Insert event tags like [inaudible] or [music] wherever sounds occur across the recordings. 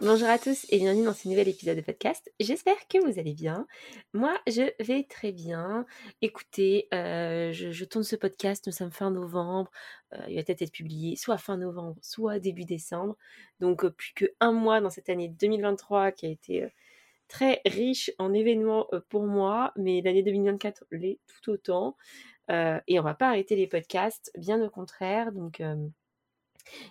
Bonjour à tous et bienvenue dans ce nouvel épisode de podcast. J'espère que vous allez bien. Moi, je vais très bien. Écoutez, euh, je, tourne ce podcast, nous sommes fin novembre. Euh, il va peut-être être publié soit fin novembre, soit début décembre. Donc, euh, plus qu'un mois dans cette année 2023 qui a été très riche en événements pour moi, mais l'année 2024 l'est tout autant. et on va pas arrêter les podcasts, bien au contraire. Donc,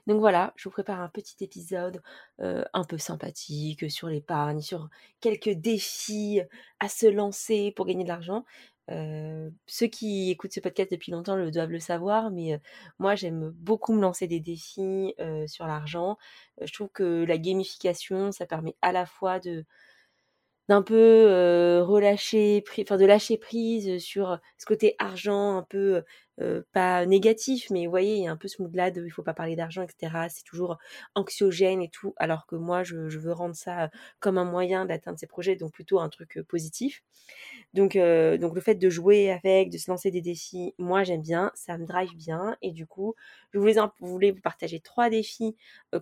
donc voilà, je vous prépare un petit épisode un peu sympathique sur l'épargne, sur quelques défis à se lancer pour gagner de l'argent. ceux qui écoutent ce podcast depuis longtemps le doivent le savoir, mais moi j'aime beaucoup me lancer des défis sur l'argent. je trouve que la gamification, ça permet à la fois de d'un peu relâcher, enfin de lâcher prise sur ce côté argent un peu pas négatif, mais vous voyez, il y a un peu ce mood-là de il faut pas parler d'argent, etc. C'est toujours anxiogène et tout, alors que moi, je, veux rendre ça comme un moyen d'atteindre ces projets, donc plutôt un truc positif. Donc, le fait de jouer avec, de se lancer des défis, moi j'aime bien, ça me drive bien, et du coup, je voulais, voulais vous partager trois défis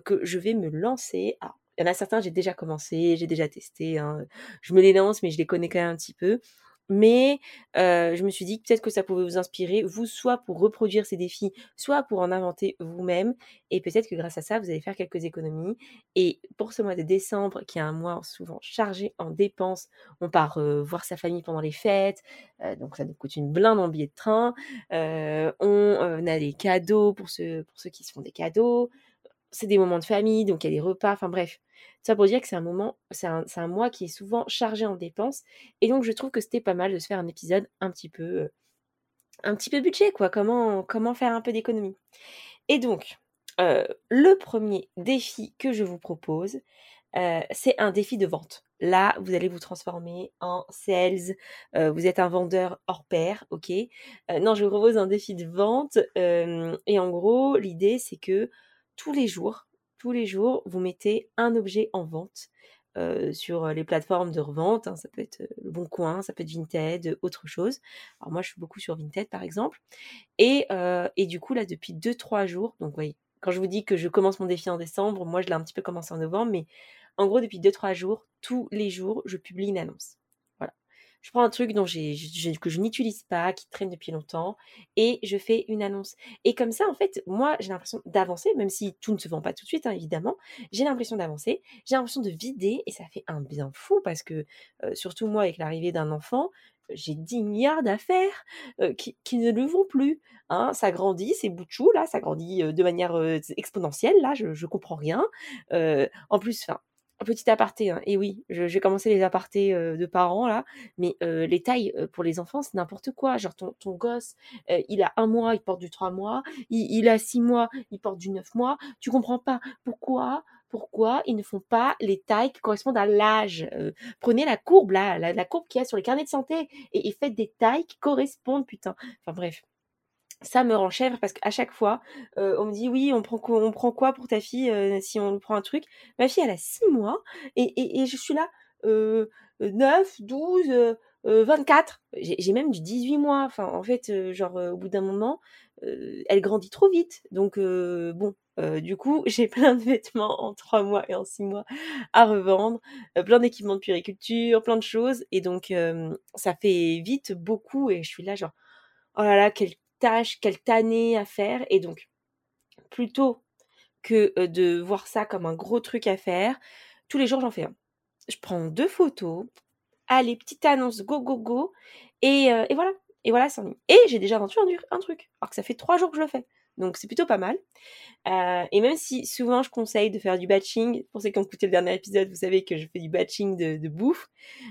que je vais me lancer. Alors, il y en a certains, j'ai déjà commencé, j'ai déjà testé. Hein. Je me les lance, mais je les connais quand même un petit peu. Mais je me suis dit peut-être que ça pouvait vous inspirer, vous, soit pour reproduire ces défis, soit pour en inventer vous-même. Et peut-être que grâce à ça, vous allez faire quelques économies. Et pour ce mois de décembre, qui est un mois souvent chargé en dépenses, on part voir sa famille pendant les fêtes, donc ça nous coûte une blinde en billet de train. on a des cadeaux pour ceux, pour ceux qui se font des cadeaux. C'est des moments de famille, donc il y a des repas, enfin bref. Ça pour dire que c'est un moment, c'est un, mois qui est souvent chargé en dépenses. Et donc, je trouve que c'était pas mal de se faire un épisode un petit peu, un petit peu budget, quoi. Comment, comment faire un peu d'économie. Et donc, le premier défi que je vous propose, c'est un défi de vente. Là, vous allez vous transformer en sales. vous êtes un vendeur hors pair, ok? Non, je vous propose un défi de vente. et en gros, l'idée, c'est que tous les jours, tous les jours, vous mettez un objet en vente sur les plateformes de revente. Hein, ça peut être le Bon Coin, ça peut être Vinted, autre chose. Alors moi, je suis beaucoup sur Vinted, par exemple. Et, et du coup, là, depuis 2-3 jours, donc oui, quand je vous dis que je commence mon défi en décembre, moi, je l'ai un petit peu commencé en novembre, mais en gros, depuis 2-3 jours, tous les jours, je publie une annonce je prends un truc dont que je n'utilise pas, qui traîne depuis longtemps, et je fais une annonce. Et comme ça, en fait, moi, j'ai l'impression d'avancer, même si tout ne se vend pas tout de suite, hein, évidemment. J'ai l'impression d'avancer, j'ai l'impression de vider, et ça fait un bien fou, parce que, surtout moi, avec l'arrivée d'un enfant, j'ai 10 milliards d'affaires qui, ne le vont plus. Hein. Ça grandit, c'est bout là, ça grandit de manière exponentielle, là, je, je comprends rien. en plus, enfin, petit aparté, hein. et oui, je, vais commencer les apartés de parents là, mais les tailles pour les enfants, c'est n'importe quoi. Genre ton, ton gosse, il a un mois, il porte du trois mois, il, a six mois, il porte du neuf mois. Tu comprends pas pourquoi pourquoi ils ne font pas les tailles qui correspondent à l'âge. prenez la courbe là, la, courbe qu'il y a sur les carnets de santé et, et faites des tailles qui correspondent, putain. Enfin bref ça me rend chèvre parce qu'à chaque fois, on me dit oui, on prend, on prend quoi pour ta fille si on prend un truc? Ma fille, elle a 6 mois et, et, je suis là, 9, 12, 24. J'ai même du 18 mois. Enfin, en fait, genre, au bout d'un moment, elle grandit trop vite. Donc, bon, du coup, [laughs] j'ai plein de vêtements en 3 mois et en 6 mois à revendre, plein d'équipements de puriculture, plein de choses. Et donc, ça fait vite beaucoup. Et je suis là, genre, oh là là, quel tâche, quelle tannée à faire. Et donc, plutôt que de voir ça comme un gros truc à faire, tous les jours j'en fais un. Je prends deux photos, allez, petite annonce, go, go, go, et, et voilà. Et voilà, c'est Et j'ai déjà vendu un, truc, alors que ça fait trois jours que je le fais. Donc c'est plutôt pas mal. et même si souvent je conseille de faire du batching, pour ceux qui ont écouté le dernier épisode, vous savez que je fais du batching de, de bouffe,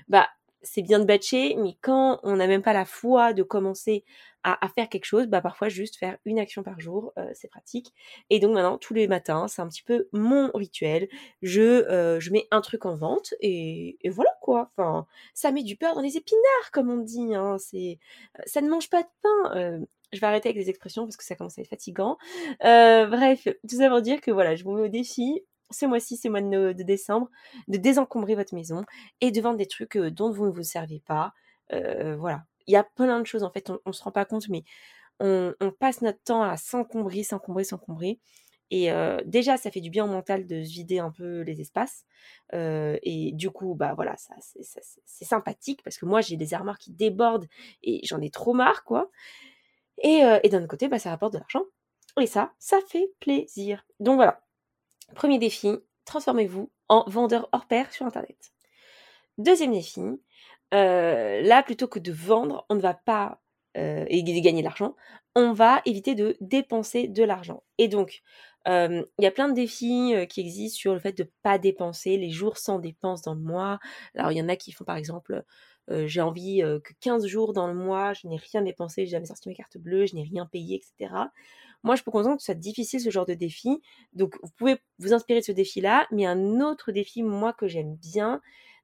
bah c'est bien de batcher, mais quand on n'a même pas la foi de commencer à, faire quelque chose, bah parfois juste faire une action par jour, c'est pratique. Et donc maintenant, tous les matins, c'est un petit peu mon rituel. Je, je mets un truc en vente et, et, voilà quoi. Enfin, ça met du beurre dans les épinards, comme on dit. Hein. C'est, ça ne mange pas de pain. je vais arrêter avec les expressions parce que ça commence à être fatigant. bref, tout ça pour dire que voilà, je vous mets au défi ce mois-ci, ce mois de, décembre, de désencombrer votre maison et de vendre des trucs dont vous ne vous servez pas. voilà, il y a plein de choses en fait, on, ne se rend pas compte, mais on, passe notre temps à s'encombrer, s'encombrer, s'encombrer. Et déjà, ça fait du bien au mental de vider un peu les espaces. et du coup, bah voilà, ça, c'est sympathique parce que moi, j'ai des armoires qui débordent et j'en ai trop marre, quoi. Et, et d'un autre côté, bah, ça rapporte de l'argent. Et ça, ça fait plaisir. Donc voilà, Premier défi, transformez-vous en vendeur hors pair sur Internet. Deuxième défi, euh, là, plutôt que de vendre, on ne va pas euh, gagner de l'argent, on va éviter de dépenser de l'argent. Et donc, euh, il y a plein de défis qui existent sur le fait de ne pas dépenser, les jours sans dépenses dans le mois. Alors, il y en a qui font par exemple, j'ai envie que 15 jours dans le mois, je n'ai rien dépensé, j'ai jamais sorti mes cartes bleues, je n'ai rien payé, etc. Moi, je peux comprendre que ce soit difficile ce genre de défi. Donc, vous pouvez vous inspirer de ce défi-là. Mais un autre défi, moi, que j'aime bien,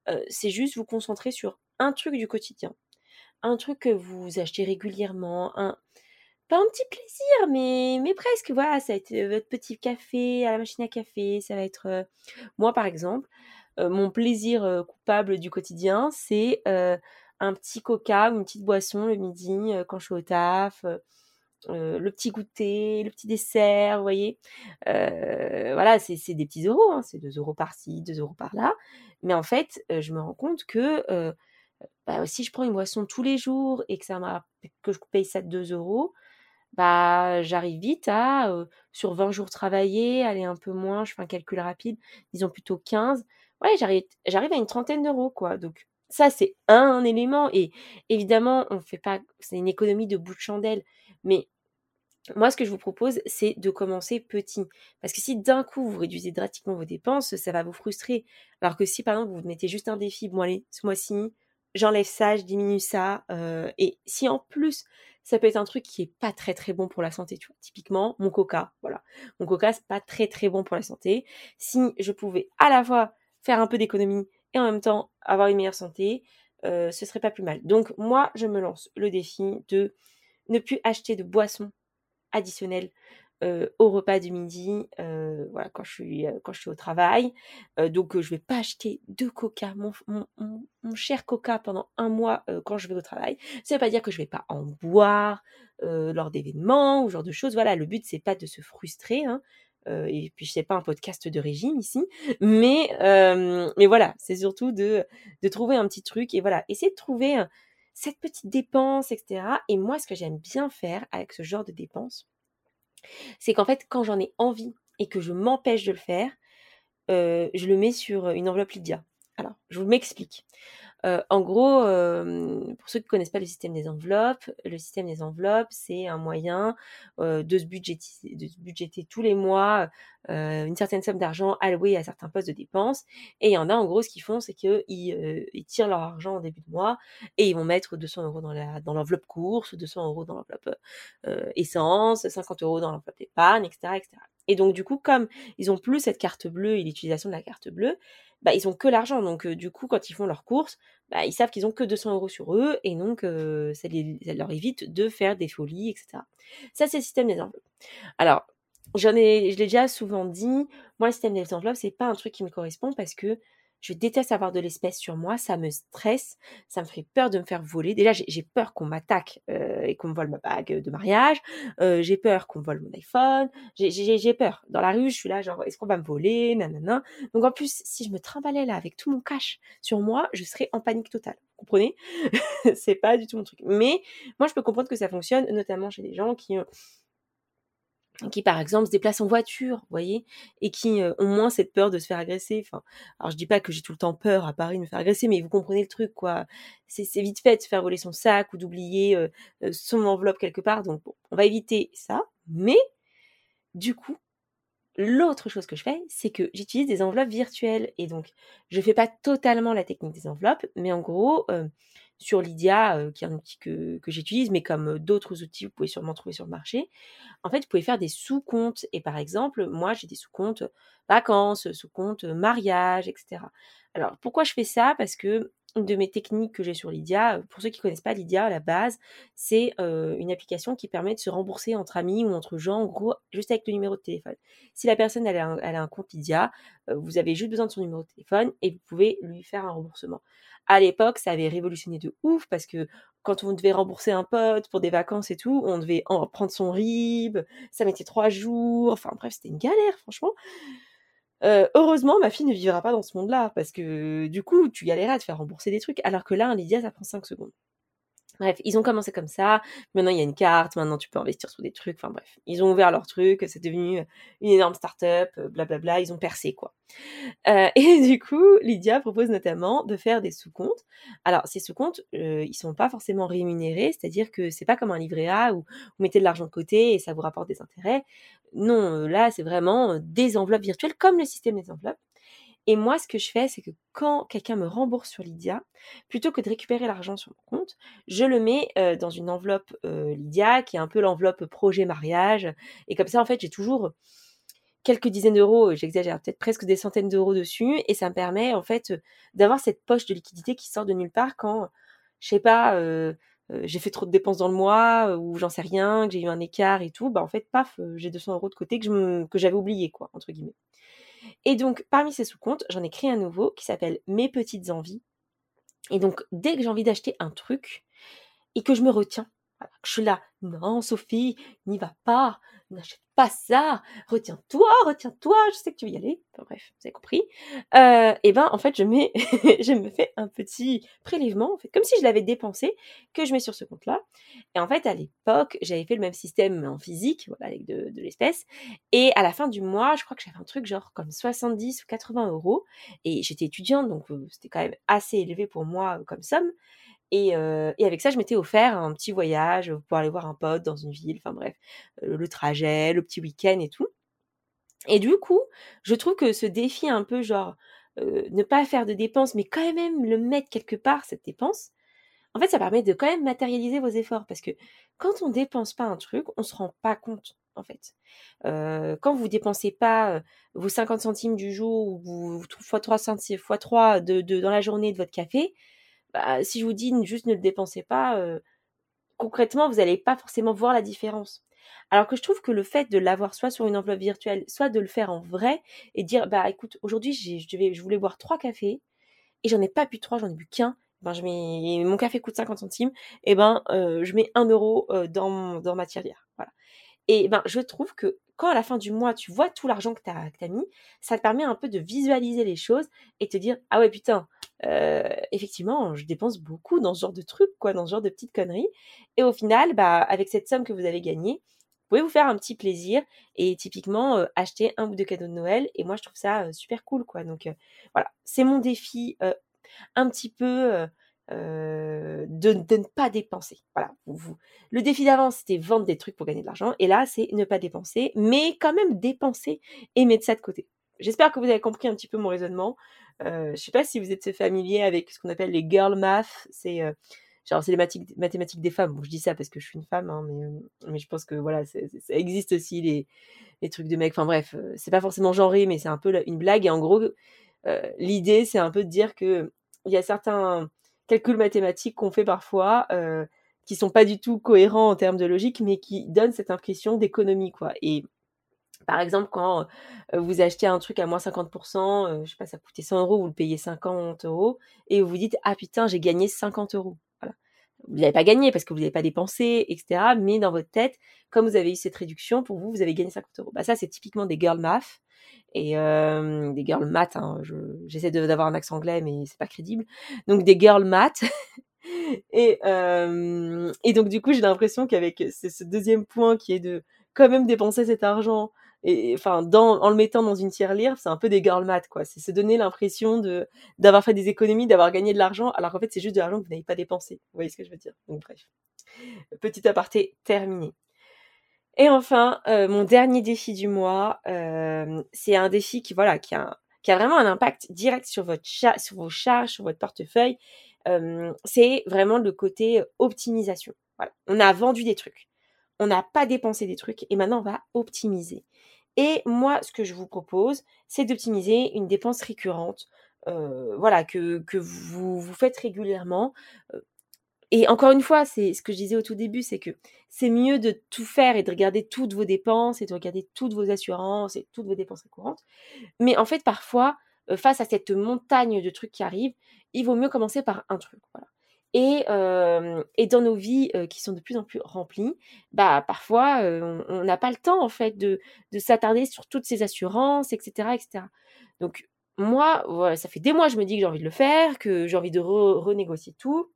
euh, c'est juste vous concentrer sur un truc du quotidien. Un truc que vous achetez régulièrement. Un, pas un petit plaisir, mais, presque. Voilà, ça va être euh, votre petit café à la machine à café. Ça va être. Euh, moi, par exemple, mon plaisir coupable du quotidien, c'est un petit coca ou une petite boisson le midi quand je suis au taf le petit goûter, le petit dessert, vous voyez. voilà, c'est des petits euros, hein, c'est 2 euros par-ci, 2 euros par-là. Mais en fait, je me rends compte que bah, si je prends une boisson tous les jours et que, ça que je paye ça de 2 euros, bah, j'arrive vite à, sur 20 jours travaillés, aller un peu moins, je fais un calcul rapide, disons plutôt 15. Ouais, j'arrive à une trentaine d'euros, quoi. Donc, ça, c'est un élément. Et évidemment, on fait pas, c'est une économie de bout de chandelle. Mais moi, ce que je vous propose, c'est de commencer petit. Parce que si d'un coup, vous réduisez drastiquement vos dépenses, ça va vous frustrer. Alors que si, par exemple, vous mettez juste un défi, bon allez, ce mois-ci, j'enlève ça, je diminue ça. Euh, et si en plus, ça peut être un truc qui est pas très très bon pour la santé, tu vois. Typiquement, mon coca, voilà. Mon coca, c'est pas très très bon pour la santé. Si je pouvais à la fois faire un peu d'économie et en même temps avoir une meilleure santé, euh, ce serait pas plus mal. Donc moi, je me lance le défi de ne plus acheter de boissons additionnelles au repas du midi, voilà, quand je suis, au travail. donc, je vais pas acheter de coca, mon, cher coca, pendant un mois quand je vais au travail. Ça veut pas dire que je vais pas en boire lors d'événements ou genre de choses. Voilà, le but, c'est pas de se frustrer. Hein. Et puis, je sais pas un podcast de régime ici. Mais, mais voilà, c'est surtout de, de trouver un petit truc. Et voilà, essayer de trouver cette petite dépense, etc. Et moi, ce que j'aime bien faire avec ce genre de dépenses, c'est qu'en fait, quand j'en ai envie et que je m'empêche de le faire, je le mets sur une enveloppe Lydia. Alors, je vous m'explique. En gros, pour ceux qui ne connaissent pas le système des enveloppes, le système des enveloppes, c'est un moyen de, se budgéter, de budgéter tous les mois une certaine somme d'argent allouée à certains postes de dépenses. Et il y en a, en gros, ce qu'ils font, c'est qu'ils ils tirent leur argent au début de mois et ils vont mettre 200 euros dans, la, dans l'enveloppe course, 200 euros dans l'enveloppe essence, 50 euros dans l'enveloppe épargne, etc., etc. Et donc, du coup, comme ils ont plus cette carte bleue et l'utilisation de la carte bleue, bah, ils ont que l'argent. Donc, du coup, quand ils font leurs courses, bah, ils savent qu'ils ont que 200 euros sur eux et donc ça, leur évite de faire des folies, etc. Ça, c'est le système des enveloppes. Alors, je l'ai déjà souvent dit, moi, le système des enveloppes, c'est pas un truc qui me correspond parce que je déteste avoir de l'espèce sur moi, ça me stresse, ça me fait peur de me faire voler. Déjà, j'ai peur qu'on m'attaque euh, et qu'on me vole ma bague de mariage. Euh, j'ai peur qu'on me vole mon iPhone. J'ai peur. Dans la rue, je suis là, genre, est-ce qu'on va me voler Nanana. Donc en plus, si je me trimballais là avec tout mon cash sur moi, je serais en panique totale. Vous comprenez? [laughs] C'est pas du tout mon truc. Mais moi, je peux comprendre que ça fonctionne, notamment chez des gens qui qui par exemple se déplacent en voiture, vous voyez, et qui ont moins cette peur de se faire agresser. Alors je dis pas que j'ai tout le temps peur à Paris de me faire agresser, mais vous comprenez le truc, quoi. C'est vite fait de se faire voler son sac ou d'oublier son enveloppe quelque part. Donc on va éviter ça. Mais du coup, l'autre chose que je fais, c'est que j'utilise des enveloppes virtuelles. Et donc, je fais pas totalement la technique des enveloppes, mais en gros, sur Lydia, qui est un outil que, que j'utilise, mais comme d'autres outils, vous pouvez sûrement trouver sur le marché. En fait, vous pouvez faire des sous-comptes. Et par exemple, moi, j'ai des sous-comptes vacances, sous-comptes mariage, etc. Alors, pourquoi je fais ça? Parce que de mes techniques que j'ai sur Lydia, pour ceux qui ne connaissent pas Lydia, à la base, c'est une application qui permet de se rembourser entre amis ou entre gens, en gros, juste avec le numéro de téléphone. Si la personne elle a, un, compte Lydia, vous avez juste besoin de son numéro de téléphone et vous pouvez lui faire un remboursement. À l'époque, ça avait révolutionné de ouf parce que quand on devait rembourser un pote pour des vacances et tout, on devait en prendre son RIB, ça mettait trois jours, enfin bref, c'était une galère, franchement heureusement, ma fille ne vivra pas dans ce monde-là, parce que du coup, tu galérais à te faire rembourser des trucs, alors que là, un Lydia, ça prend 5 secondes. Bref, ils ont commencé comme ça. Maintenant, il y a une carte. Maintenant, tu peux investir sur des trucs. Enfin bref, ils ont ouvert leur truc. C'est devenu une énorme start-up. Blablabla. Ils ont percé quoi. Euh, [laughs] et du coup, Lydia propose notamment de faire des sous-comptes. Alors, ces sous-comptes, euh, ils sont pas forcément rémunérés. C'est-à-dire que c'est pas comme un livret A où vous mettez de l'argent de côté et ça vous rapporte des intérêts. Non, là, c'est vraiment des enveloppes virtuelles comme le système des enveloppes. Et moi, ce que je fais, c'est que quand quelqu'un me rembourse sur Lydia, plutôt que de récupérer l'argent sur mon compte, je le mets dans une enveloppe Lydia, qui est un peu l'enveloppe projet mariage. Et comme ça, en fait, j'ai toujours quelques dizaines d'euros, j'exagère, peut-être presque des centaines d'euros dessus. Et ça me permet, en fait, d'avoir cette poche de liquidité qui sort de nulle part quand, je sais pas, j'ai fait trop de dépenses dans le mois, ou j'en sais rien, que j'ai eu un écart et tout. Bah, en fait, paf, j'ai 200 euros de côté que j'avais oublié, quoi, entre guillemets. Et donc, parmi ces sous-comptes, j'en ai créé un nouveau qui s'appelle Mes petites envies. Et donc, dès que j'ai envie d'acheter un truc et que je me retiens, je suis là, non, Sophie, n'y va pas, n'achète pas ça, retiens-toi, retiens-toi, je sais que tu veux y aller. Enfin, bref, vous avez compris. Euh, et ben, en fait, [laughs] je me fais un petit prélèvement, comme si je l'avais dépensé, que je mets sur ce compte-là. Et en fait, à l'époque, j'avais fait le même système en physique, avec de, de l'espèce. Et à la fin du mois, je crois que j'avais un truc genre comme 70 ou 80 euros. Et j'étais étudiante, donc euh, c'était quand même assez élevé pour moi euh, comme somme. Et, avec ça, je m'étais offert un petit voyage pour aller voir un pote dans une ville, enfin bref, le trajet, le petit week-end et tout. Et du coup, je trouve que ce défi un peu genre ne pas faire de dépenses, mais quand même le mettre quelque part, cette dépense, en fait, ça permet de quand même matérialiser vos efforts. Parce que quand on dépense pas un truc, on se rend pas compte, en fait. quand vous dépensez pas vos 50 centimes du jour ou vos fois 3 centimes, fois 3 de, dans la journée de votre café, bah, si je vous dis juste ne le dépensez pas, concrètement, vous n'allez pas forcément voir la différence. Alors que je trouve que le fait de l'avoir soit sur une enveloppe virtuelle, soit de le faire en vrai et dire bah écoute, aujourd'hui je, voulais boire trois cafés et j'en ai pas bu trois, j'en ai bu qu'un. Ben, je mets, mon café coûte 50 centimes, et ben je mets un euro dans, dans ma tirelire. Et ben je trouve que quand à la fin du mois tu vois tout l'argent que tu as, mis, ça te permet un peu de visualiser les choses et te dire ah ouais putain, euh, effectivement, je dépense beaucoup dans ce genre de trucs, quoi, dans ce genre de petites conneries. Et au final, bah, avec cette somme que vous avez gagnée, vous pouvez vous faire un petit plaisir et typiquement euh, acheter un ou deux cadeaux de Noël. Et moi, je trouve ça euh, super cool, quoi. Donc voilà, c'est mon défi un petit peu de, ne pas dépenser. Voilà. Le défi d'avant, c'était vendre des trucs pour gagner de l'argent. Et là, c'est ne pas dépenser, mais quand même dépenser et mettre ça de côté. J'espère que vous avez compris un petit peu mon raisonnement. Euh, je ne sais pas si vous êtes familier avec ce qu'on appelle les girl math. C'est euh, genre les mathématiques des femmes. Bon, je dis ça parce que je suis une femme, hein, mais, mais je pense que voilà, ça existe aussi les, trucs de mecs. Enfin bref, euh, c'est pas forcément genré, mais c'est un peu une blague. Et en gros, l'idée, c'est un peu de dire que il y a certains calculs mathématiques qu'on fait parfois qui sont pas du tout cohérents en termes de logique, mais qui donnent cette impression d'économie, quoi. Et par exemple, quand vous achetez un truc à moins 50%, je sais pas, ça coûtait 100 euros, vous le payez 50 euros, et vous vous dites, ah putain, j'ai gagné 50 euros. Vous n'avez pas gagné parce que vous n'avez pas dépensé, etc. Mais dans votre tête, comme vous avez eu cette réduction, pour vous, vous avez gagné 50 euros. Bah, ça, c'est typiquement des girl math. Et des girl math, hein, j'essaie d'avoir un accent anglais, mais c'est pas crédible. Donc des girl math. [laughs] et, et donc du coup, j'ai l'impression qu'avec ce deuxième point qui est de quand même dépenser cet argent et enfin en le mettant dans une tirelire c'est un peu des girl quoi. C'est se donner l'impression de d'avoir fait des économies d'avoir gagné de l'argent alors qu'en fait c'est juste de l'argent que vous n'avez pas dépensé. Vous voyez ce que je veux dire? Donc bref. Petit aparté terminé. Et enfin euh, mon dernier défi du mois euh, c'est un défi qui voilà qui a qui a vraiment un impact direct sur votre sur vos charges sur votre portefeuille. C'est vraiment le côté optimisation. Voilà. On a vendu des trucs, on n'a pas dépensé des trucs et maintenant on va optimiser. Et moi, ce que je vous propose, c'est d'optimiser une dépense récurrente, voilà, que, vous, vous faites régulièrement. Et encore une fois, c'est ce que je disais au tout début, c'est que c'est mieux de tout faire et de regarder toutes vos dépenses et de regarder toutes vos assurances et toutes vos dépenses courantes. Mais en fait, parfois, face à cette montagne de trucs qui arrivent, il vaut mieux commencer par un truc. Et, et, dans nos vies qui sont de plus en plus remplies, bah parfois on n'a pas le temps en fait de, de s'attarder sur toutes ces assurances, etc., etc. Donc moi, voilà, ça fait des mois je me dis que j'ai envie de le faire, que j'ai envie de renégocier tout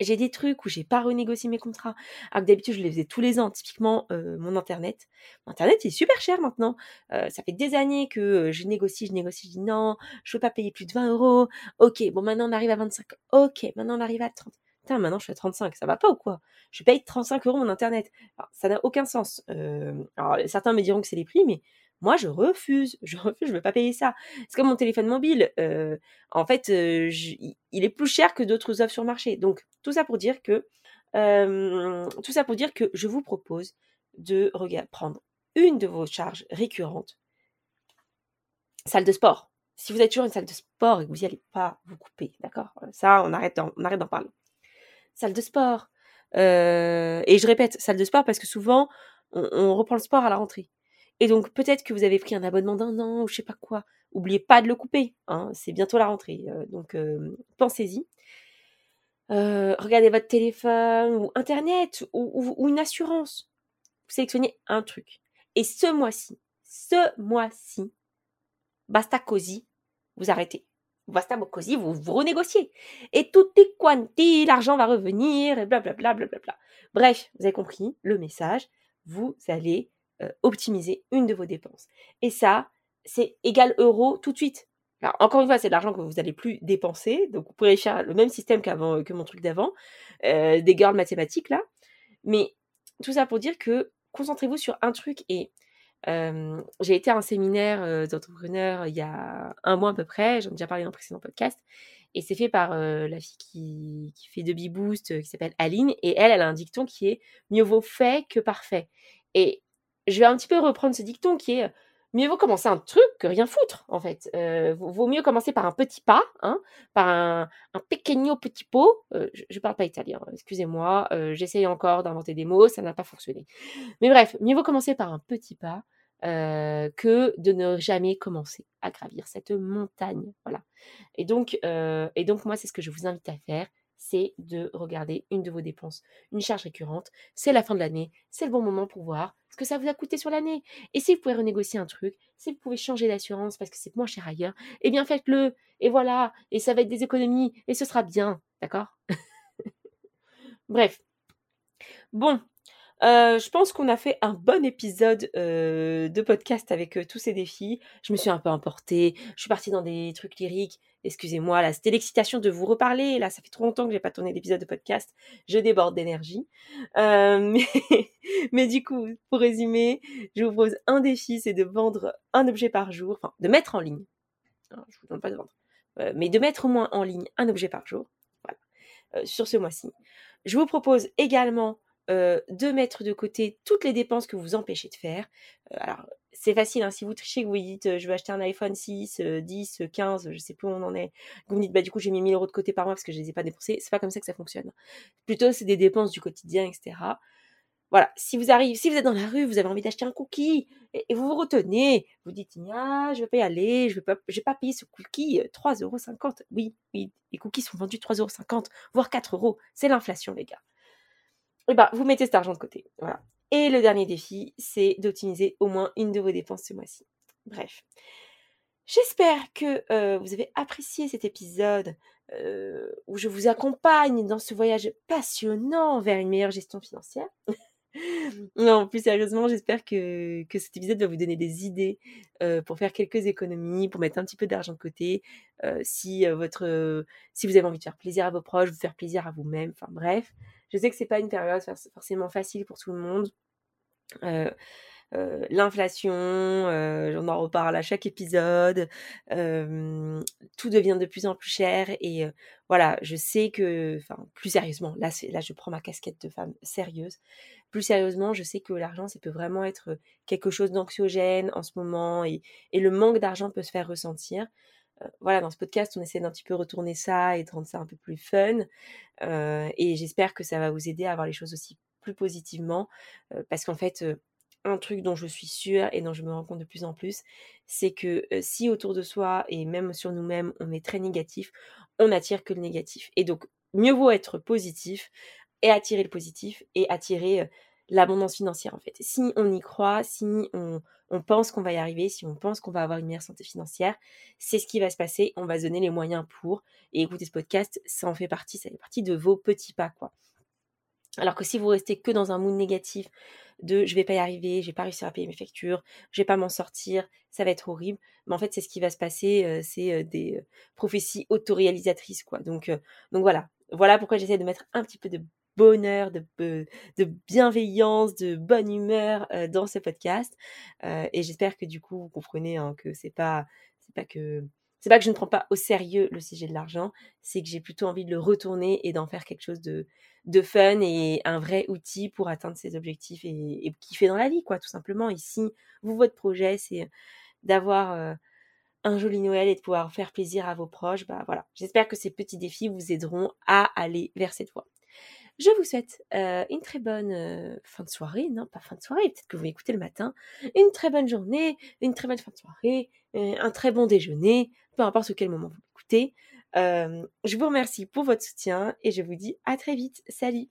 j'ai des trucs où j'ai pas renégocié mes contrats. Alors que d'habitude, je les faisais tous les ans. Typiquement, mon internet. Mon internet, il est super cher maintenant. ça fait des années que je négocie, je négocie, je dis non, je veux pas payer plus de 20 euros. Ok, bon, maintenant on arrive à 25. Ok, maintenant on arrive à 30. Putain, maintenant je suis à 35. Ça va pas ou quoi? Je paye 35 euros mon internet. ça n'a aucun sens. alors, certains me diront que c'est les prix, mais moi, je refuse, je refuse, je veux pas payer ça. C'est comme mon téléphone mobile. en fait, il est plus cher que d'autres offres sur le marché. Donc, tout ça pour dire que, tout ça pour dire que je vous propose de prendre une de vos charges récurrentes. Salle de sport. Si vous êtes toujours une salle de sport et que vous n'y allez pas, vous coupez, d'accord? Ça, on arrête d'en, on arrête d'en parler. Salle de sport. et je répète, salle de sport parce que souvent, on reprend le sport à la rentrée. Et donc peut-être que vous avez pris un abonnement d'un an ou je sais pas quoi. Oubliez pas de le couper. Hein, c'est bientôt la rentrée. Euh, donc pensez-y. Euh, regardez votre téléphone ou Internet ou, une assurance. Vous sélectionnez un truc. Et ce mois-ci, ce mois-ci, basta cosy, vous arrêtez. Basta cosy, vous, vous renégociez. Et tout est quanti, l'argent va revenir, et blablabla. Bla, bla, bla, Bref, vous avez compris le message. Vous allez euh, optimiser une de vos dépenses. Et ça, c'est égal euro tout de suite. Alors, encore une fois, c'est de l'argent que vous n'allez plus dépenser. Donc, vous pourrez faire le même système qu'avant, que mon truc d'avant, euh, des girls mathématiques là. Mais tout ça pour dire que concentrez-vous sur un truc. Et euh, j'ai été à un séminaire d'entrepreneurs il y a un mois à peu près. J'en ai déjà parlé dans un précédent podcast. Et c'est fait par la fille qui, qui fait de Boost, qui s'appelle Aline. Et elle, elle a un dicton qui est mieux vaut fait que parfait. Et je vais un petit peu reprendre ce dicton qui est mieux vaut commencer un truc que rien foutre, en fait. Euh, vaut mieux commencer par un petit pas, hein, par un, pequeño petit pot. Euh, je ne parle pas italien, excusez-moi. Euh, J'essaye encore d'inventer des mots, ça n'a pas fonctionné. Mais bref, mieux vaut commencer par un petit pas que de ne jamais commencer à gravir cette montagne. Voilà. Et donc, et donc moi, c'est ce que je vous invite à faire c'est de regarder une de vos dépenses, une charge récurrente. C'est la fin de l'année, c'est le bon moment pour voir ce que ça vous a coûté sur l'année. Et si vous pouvez renégocier un truc, si vous pouvez changer d'assurance parce que c'est moins cher ailleurs, eh bien faites-le. Et voilà, et ça va être des économies, et ce sera bien, d'accord? [laughs] Bref. Bon, euh, je pense qu'on a fait un bon épisode euh, de podcast avec euh, tous ces défis. Je me suis un peu emportée. Je suis partie dans des trucs lyriques. Excusez-moi, là, c'était l'excitation de vous reparler. Là, ça fait trop longtemps que j'ai pas tourné d'épisode de podcast. Je déborde d'énergie. [laughs] mais, mais, du coup, pour résumer, je vous propose un défi, c'est de vendre un objet par jour, enfin, de mettre en ligne. Non, je vous demande pas de vendre, mais de mettre au moins en ligne un objet par jour. Voilà, sur ce mois-ci. Je vous propose également euh, de mettre de côté toutes les dépenses que vous empêchez de faire. Euh, alors, c'est facile, hein, si vous trichez, que vous dites euh, je vais acheter un iPhone 6, 10, 15, je sais plus où on en est, vous me dites bah du coup j'ai mis 1000 euros de côté par mois parce que je les ai pas dépensés, c'est pas comme ça que ça fonctionne. Plutôt c'est des dépenses du quotidien, etc. Voilà, si vous arrivez, si vous êtes dans la rue, vous avez envie d'acheter un cookie et, vous vous retenez, vous dites ah, je vais pas y aller, je vais pas, je vais pas payer ce cookie 3,50 euros. Oui, oui, les cookies sont vendus 3,50 euros, voire 4 euros. C'est l'inflation, les gars et ben, vous mettez cet argent de côté. Et le dernier défi, c'est d'optimiser au moins une de vos dépenses ce mois-ci. Bref. J'espère que euh, vous avez apprécié cet épisode euh, où je vous accompagne dans ce voyage passionnant vers une meilleure gestion financière. [laughs] non, plus sérieusement, j'espère que, cet épisode va vous donner des idées euh, pour faire quelques économies, pour mettre un petit peu d'argent de côté, si, si vous avez envie de faire plaisir à vos proches, vous faire plaisir à vous-même, enfin bref. Je sais que c'est pas une période forcément facile pour tout le monde. Euh, l'inflation, on en reparle à chaque épisode, tout devient de plus en plus cher et voilà, je sais que, enfin, plus sérieusement, là, là, je prends ma casquette de femme sérieuse. Plus sérieusement, je sais que l'argent, ça peut vraiment être quelque chose d'anxiogène en ce moment et le manque d'argent peut se faire ressentir. Voilà, dans ce podcast, on essaie d'un petit peu retourner ça et de rendre ça un peu plus fun. et j'espère que ça va vous aider à voir les choses aussi plus positivement parce qu'en fait, un truc dont je suis sûre et dont je me rends compte de plus en plus, c'est que si autour de soi et même sur nous-mêmes, on est très négatif, on attire que le négatif. Et donc, mieux vaut être positif et attirer le positif et attirer l'abondance financière en fait. Si on y croit, si on, pense qu'on va y arriver, si on pense qu'on va avoir une meilleure santé financière, c'est ce qui va se passer, on va se donner les moyens pour. Et écouter ce podcast, ça en fait partie, ça fait partie de vos petits pas quoi. Alors que si vous restez que dans un mood négatif de je vais pas y arriver, je vais pas réussir à payer mes factures, je vais pas m'en sortir, ça va être horrible. Mais en fait, c'est ce qui va se passer, c'est des prophéties autoréalisatrices quoi. Donc donc voilà. Voilà pourquoi j'essaie de mettre un petit peu de bonheur, de, bienveillance, de bonne humeur dans ce podcast. et j'espère que du coup vous comprenez hein, que c'est pas pas que c'est pas que je ne prends pas au sérieux le sujet de l'argent, c'est que j'ai plutôt envie de le retourner et d'en faire quelque chose de, fun et un vrai outil pour atteindre ses objectifs et, et kiffer dans la vie, quoi, tout simplement. Ici, vous, votre projet, c'est d'avoir euh, un joli Noël et de pouvoir faire plaisir à vos proches. Bah voilà, j'espère que ces petits défis vous aideront à aller vers cette voie. Je vous souhaite euh, une très bonne euh, fin de soirée, non pas fin de soirée, peut-être que vous m'écoutez le matin, une très bonne journée, une très bonne fin de soirée, euh, un très bon déjeuner, peu importe quel moment vous m'écoutez. je vous remercie pour votre soutien et je vous dis à très vite. Salut